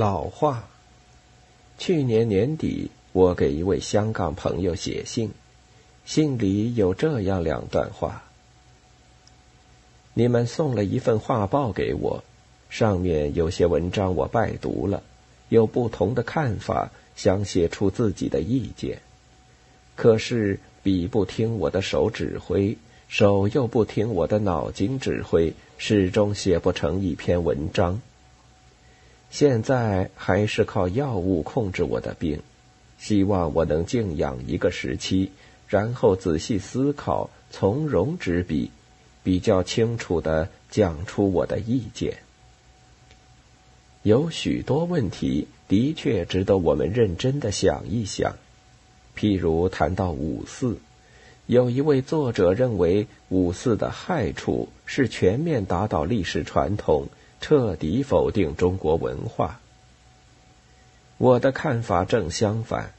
老话。去年年底，我给一位香港朋友写信，信里有这样两段话：你们送了一份画报给我，上面有些文章我拜读了，有不同的看法，想写出自己的意见，可是笔不听我的手指挥，手又不听我的脑筋指挥，始终写不成一篇文章。现在还是靠药物控制我的病，希望我能静养一个时期，然后仔细思考，从容执笔，比较清楚的讲出我的意见。有许多问题的确值得我们认真的想一想，譬如谈到五四，有一位作者认为五四的害处是全面打倒历史传统。彻底否定中国文化。我的看法正相反，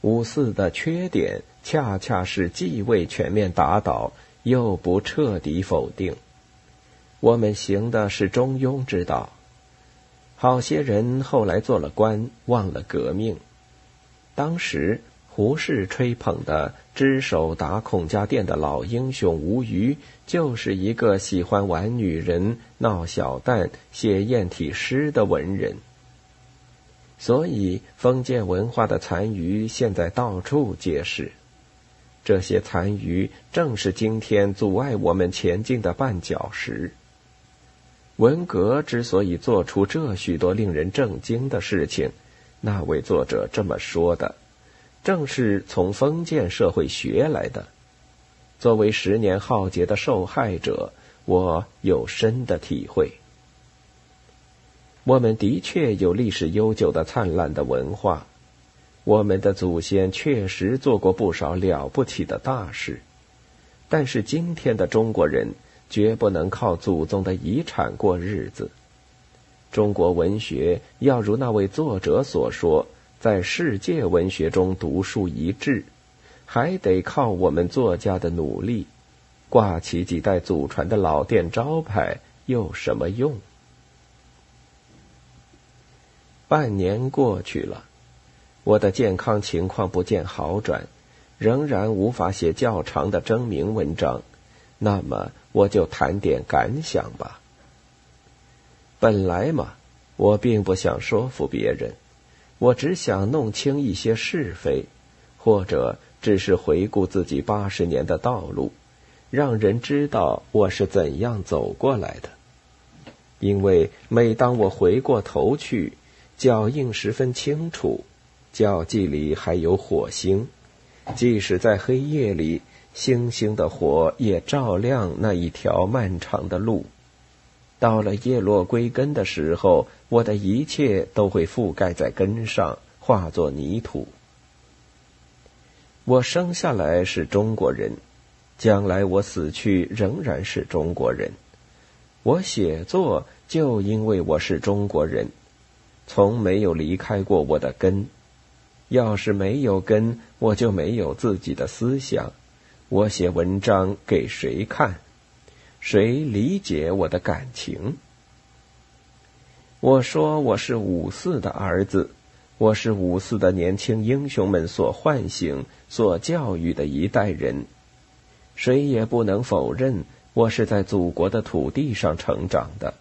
五四的缺点恰恰是既未全面打倒，又不彻底否定。我们行的是中庸之道。好些人后来做了官，忘了革命。当时。胡适吹捧的只手打孔家店的老英雄吴虞，就是一个喜欢玩女人、闹小旦、写艳体诗的文人。所以，封建文化的残余现在到处皆是。这些残余正是今天阻碍我们前进的绊脚石。文革之所以做出这许多令人震惊的事情，那位作者这么说的。正是从封建社会学来的。作为十年浩劫的受害者，我有深的体会。我们的确有历史悠久的灿烂的文化，我们的祖先确实做过不少了不起的大事，但是今天的中国人绝不能靠祖宗的遗产过日子。中国文学要如那位作者所说。在世界文学中独树一帜，还得靠我们作家的努力。挂起几代祖传的老店招牌有什么用？半年过去了，我的健康情况不见好转，仍然无法写较长的征名文章。那么，我就谈点感想吧。本来嘛，我并不想说服别人。我只想弄清一些是非，或者只是回顾自己八十年的道路，让人知道我是怎样走过来的。因为每当我回过头去，脚印十分清楚，脚迹里还有火星，即使在黑夜里，星星的火也照亮那一条漫长的路。到了叶落归根的时候，我的一切都会覆盖在根上，化作泥土。我生下来是中国人，将来我死去仍然是中国人。我写作就因为我是中国人，从没有离开过我的根。要是没有根，我就没有自己的思想。我写文章给谁看？谁理解我的感情？我说我是五四的儿子，我是五四的年轻英雄们所唤醒、所教育的一代人。谁也不能否认，我是在祖国的土地上成长的。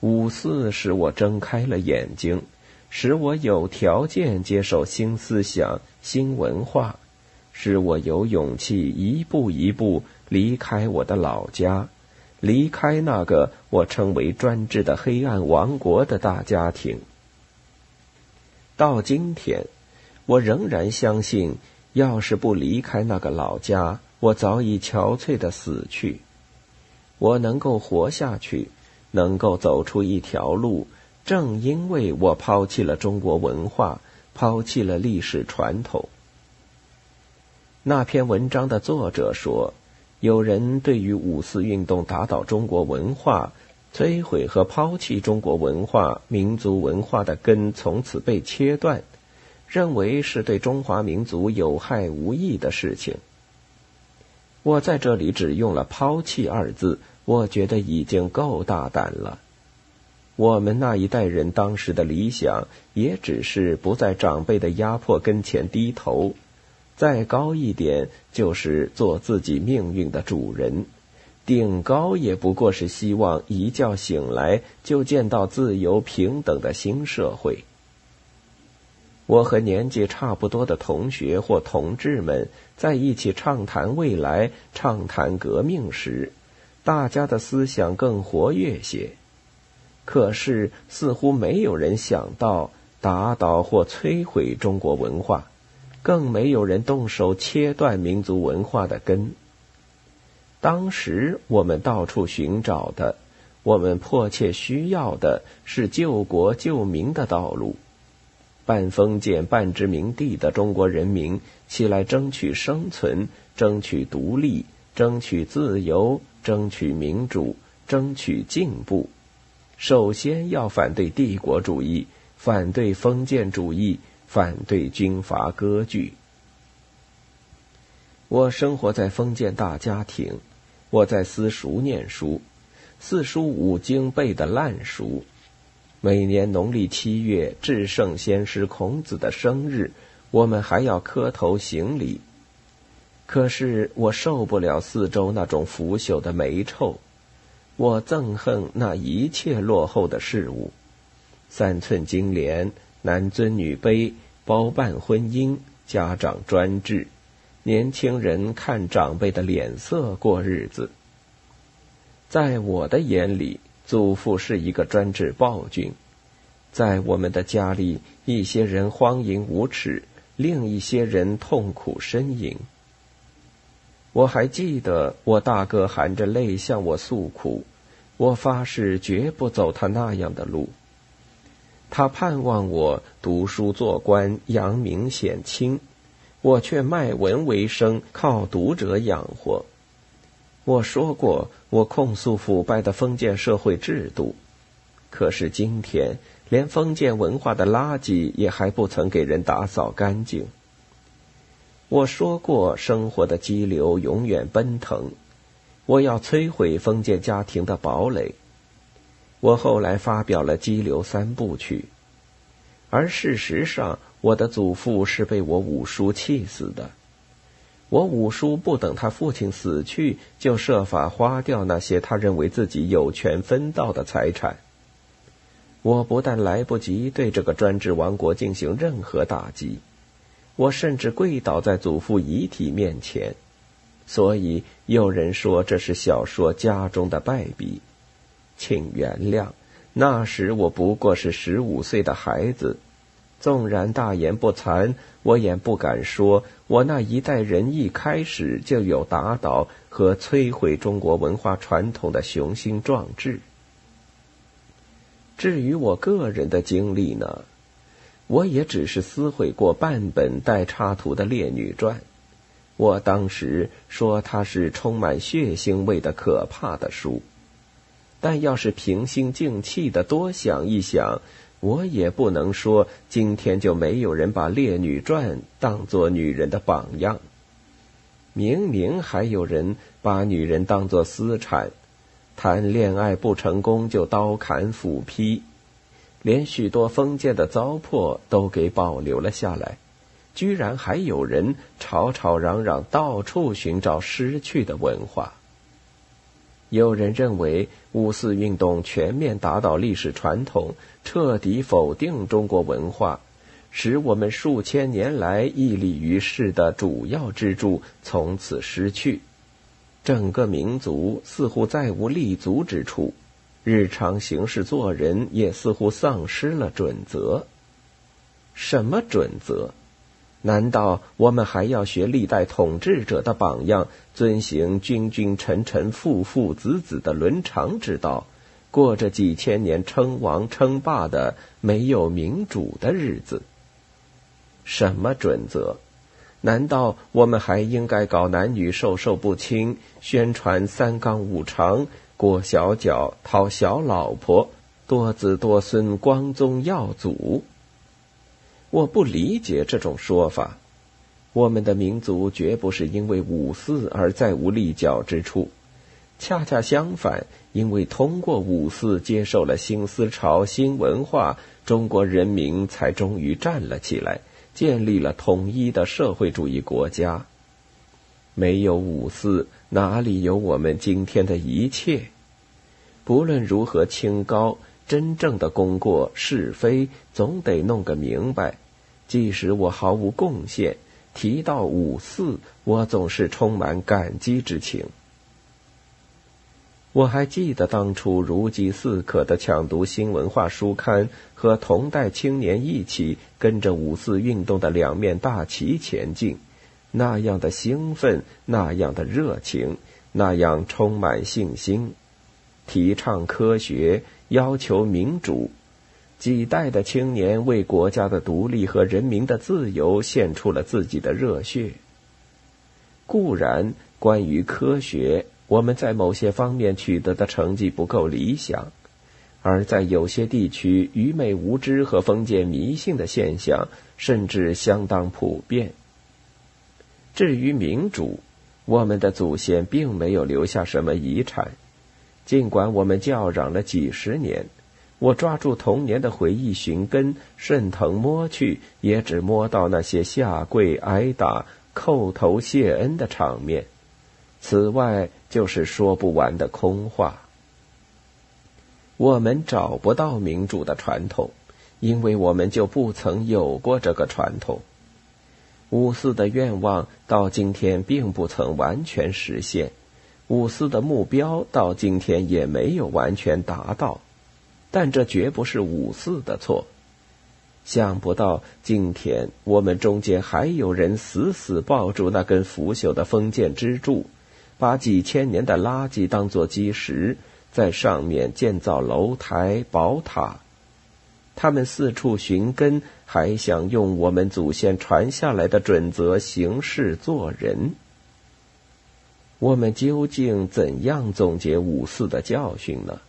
五四使我睁开了眼睛，使我有条件接受新思想、新文化，使我有勇气一步一步。离开我的老家，离开那个我称为专制的黑暗王国的大家庭。到今天，我仍然相信，要是不离开那个老家，我早已憔悴的死去。我能够活下去，能够走出一条路，正因为我抛弃了中国文化，抛弃了历史传统。那篇文章的作者说。有人对于五四运动打倒中国文化、摧毁和抛弃中国文化、民族文化的根从此被切断，认为是对中华民族有害无益的事情。我在这里只用了“抛弃”二字，我觉得已经够大胆了。我们那一代人当时的理想，也只是不在长辈的压迫跟前低头，再高一点就是做自己命运的主人，顶高也不过是希望一觉醒来就见到自由平等的新社会。我和年纪差不多的同学或同志们在一起畅谈未来、畅谈革命时，大家的思想更活跃些。可是，似乎没有人想到打倒或摧毁中国文化，更没有人动手切断民族文化的根。当时我们到处寻找的，我们迫切需要的是救国救民的道路。半封建半殖民地的中国人民起来争取生存，争取独立，争取自由，争取民主，争取进步。首先要反对帝国主义，反对封建主义，反对军阀割据。我生活在封建大家庭，我在私塾念书，四书五经背得烂熟。每年农历七月，至圣先师孔子的生日，我们还要磕头行礼。可是我受不了四周那种腐朽的霉臭。我憎恨那一切落后的事物：三寸金莲、男尊女卑、包办婚姻、家长专制、年轻人看长辈的脸色过日子。在我的眼里，祖父是一个专制暴君；在我们的家里，一些人荒淫无耻，另一些人痛苦呻吟。我还记得我大哥含着泪向我诉苦，我发誓绝不走他那样的路。他盼望我读书做官，扬名显亲，我却卖文为生，靠读者养活。我说过，我控诉腐败的封建社会制度，可是今天连封建文化的垃圾也还不曾给人打扫干净。我说过，生活的激流永远奔腾。我要摧毁封建家庭的堡垒。我后来发表了《激流三部曲》，而事实上，我的祖父是被我五叔气死的。我五叔不等他父亲死去，就设法花掉那些他认为自己有权分到的财产。我不但来不及对这个专制王国进行任何打击。我甚至跪倒在祖父遗体面前，所以有人说这是小说家中的败笔，请原谅。那时我不过是十五岁的孩子，纵然大言不惭，我也不敢说我那一代人一开始就有打倒和摧毁中国文化传统的雄心壮志。至于我个人的经历呢？我也只是撕毁过半本带插图的《烈女传》，我当时说它是充满血腥味的可怕的书，但要是平心静气的多想一想，我也不能说今天就没有人把《烈女传》当做女人的榜样。明明还有人把女人当作私产，谈恋爱不成功就刀砍斧劈。连许多封建的糟粕都给保留了下来，居然还有人吵吵嚷嚷，到处寻找失去的文化。有人认为五四运动全面打倒历史传统，彻底否定中国文化，使我们数千年来屹立于世的主要支柱从此失去，整个民族似乎再无立足之处。日常行事做人也似乎丧失了准则。什么准则？难道我们还要学历代统治者的榜样，遵行君君臣臣父父子子的伦常之道，过着几千年称王称霸的没有民主的日子？什么准则？难道我们还应该搞男女授受不亲，宣传三纲五常？裹小脚，讨小老婆，多子多孙，光宗耀祖。我不理解这种说法。我们的民族绝不是因为五四而再无立脚之处。恰恰相反，因为通过五四接受了新思潮、新文化，中国人民才终于站了起来，建立了统一的社会主义国家。没有五四，哪里有我们今天的一切？不论如何清高，真正的功过是非，总得弄个明白。即使我毫无贡献，提到五四，我总是充满感激之情。我还记得当初如饥似渴的抢读新文化书刊，和同代青年一起跟着五四运动的两面大旗前进，那样的兴奋，那样的热情，那样充满信心，提倡科学，要求民主，几代的青年为国家的独立和人民的自由献出了自己的热血。固然，关于科学。我们在某些方面取得的成绩不够理想，而在有些地区，愚昧无知和封建迷信的现象甚至相当普遍。至于民主，我们的祖先并没有留下什么遗产，尽管我们叫嚷了几十年，我抓住童年的回忆寻根，顺藤摸去，也只摸到那些下跪挨打、叩头谢恩的场面。此外，就是说不完的空话。我们找不到民主的传统，因为我们就不曾有过这个传统。五四的愿望到今天并不曾完全实现，五四的目标到今天也没有完全达到，但这绝不是五四的错。想不到今天我们中间还有人死死抱住那根腐朽的封建支柱。把几千年的垃圾当作基石，在上面建造楼台、宝塔。他们四处寻根，还想用我们祖先传下来的准则行事做人。我们究竟怎样总结五四的教训呢？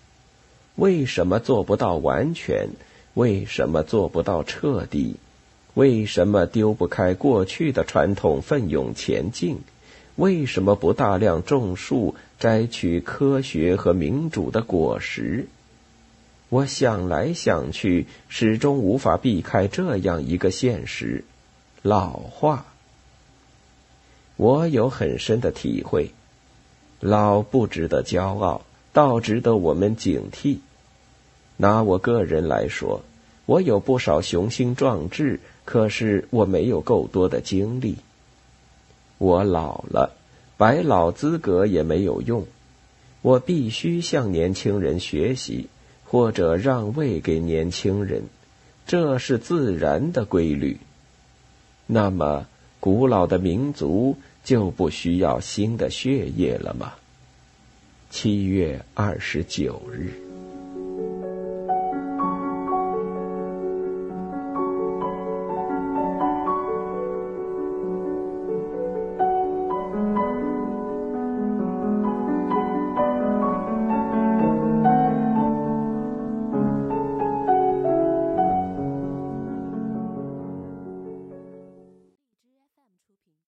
为什么做不到完全？为什么做不到彻底？为什么丢不开过去的传统，奋勇前进？为什么不大量种树，摘取科学和民主的果实？我想来想去，始终无法避开这样一个现实：老化。我有很深的体会，老不值得骄傲，倒值得我们警惕。拿我个人来说，我有不少雄心壮志，可是我没有够多的精力。我老了，摆老资格也没有用，我必须向年轻人学习，或者让位给年轻人，这是自然的规律。那么，古老的民族就不需要新的血液了吗？七月二十九日。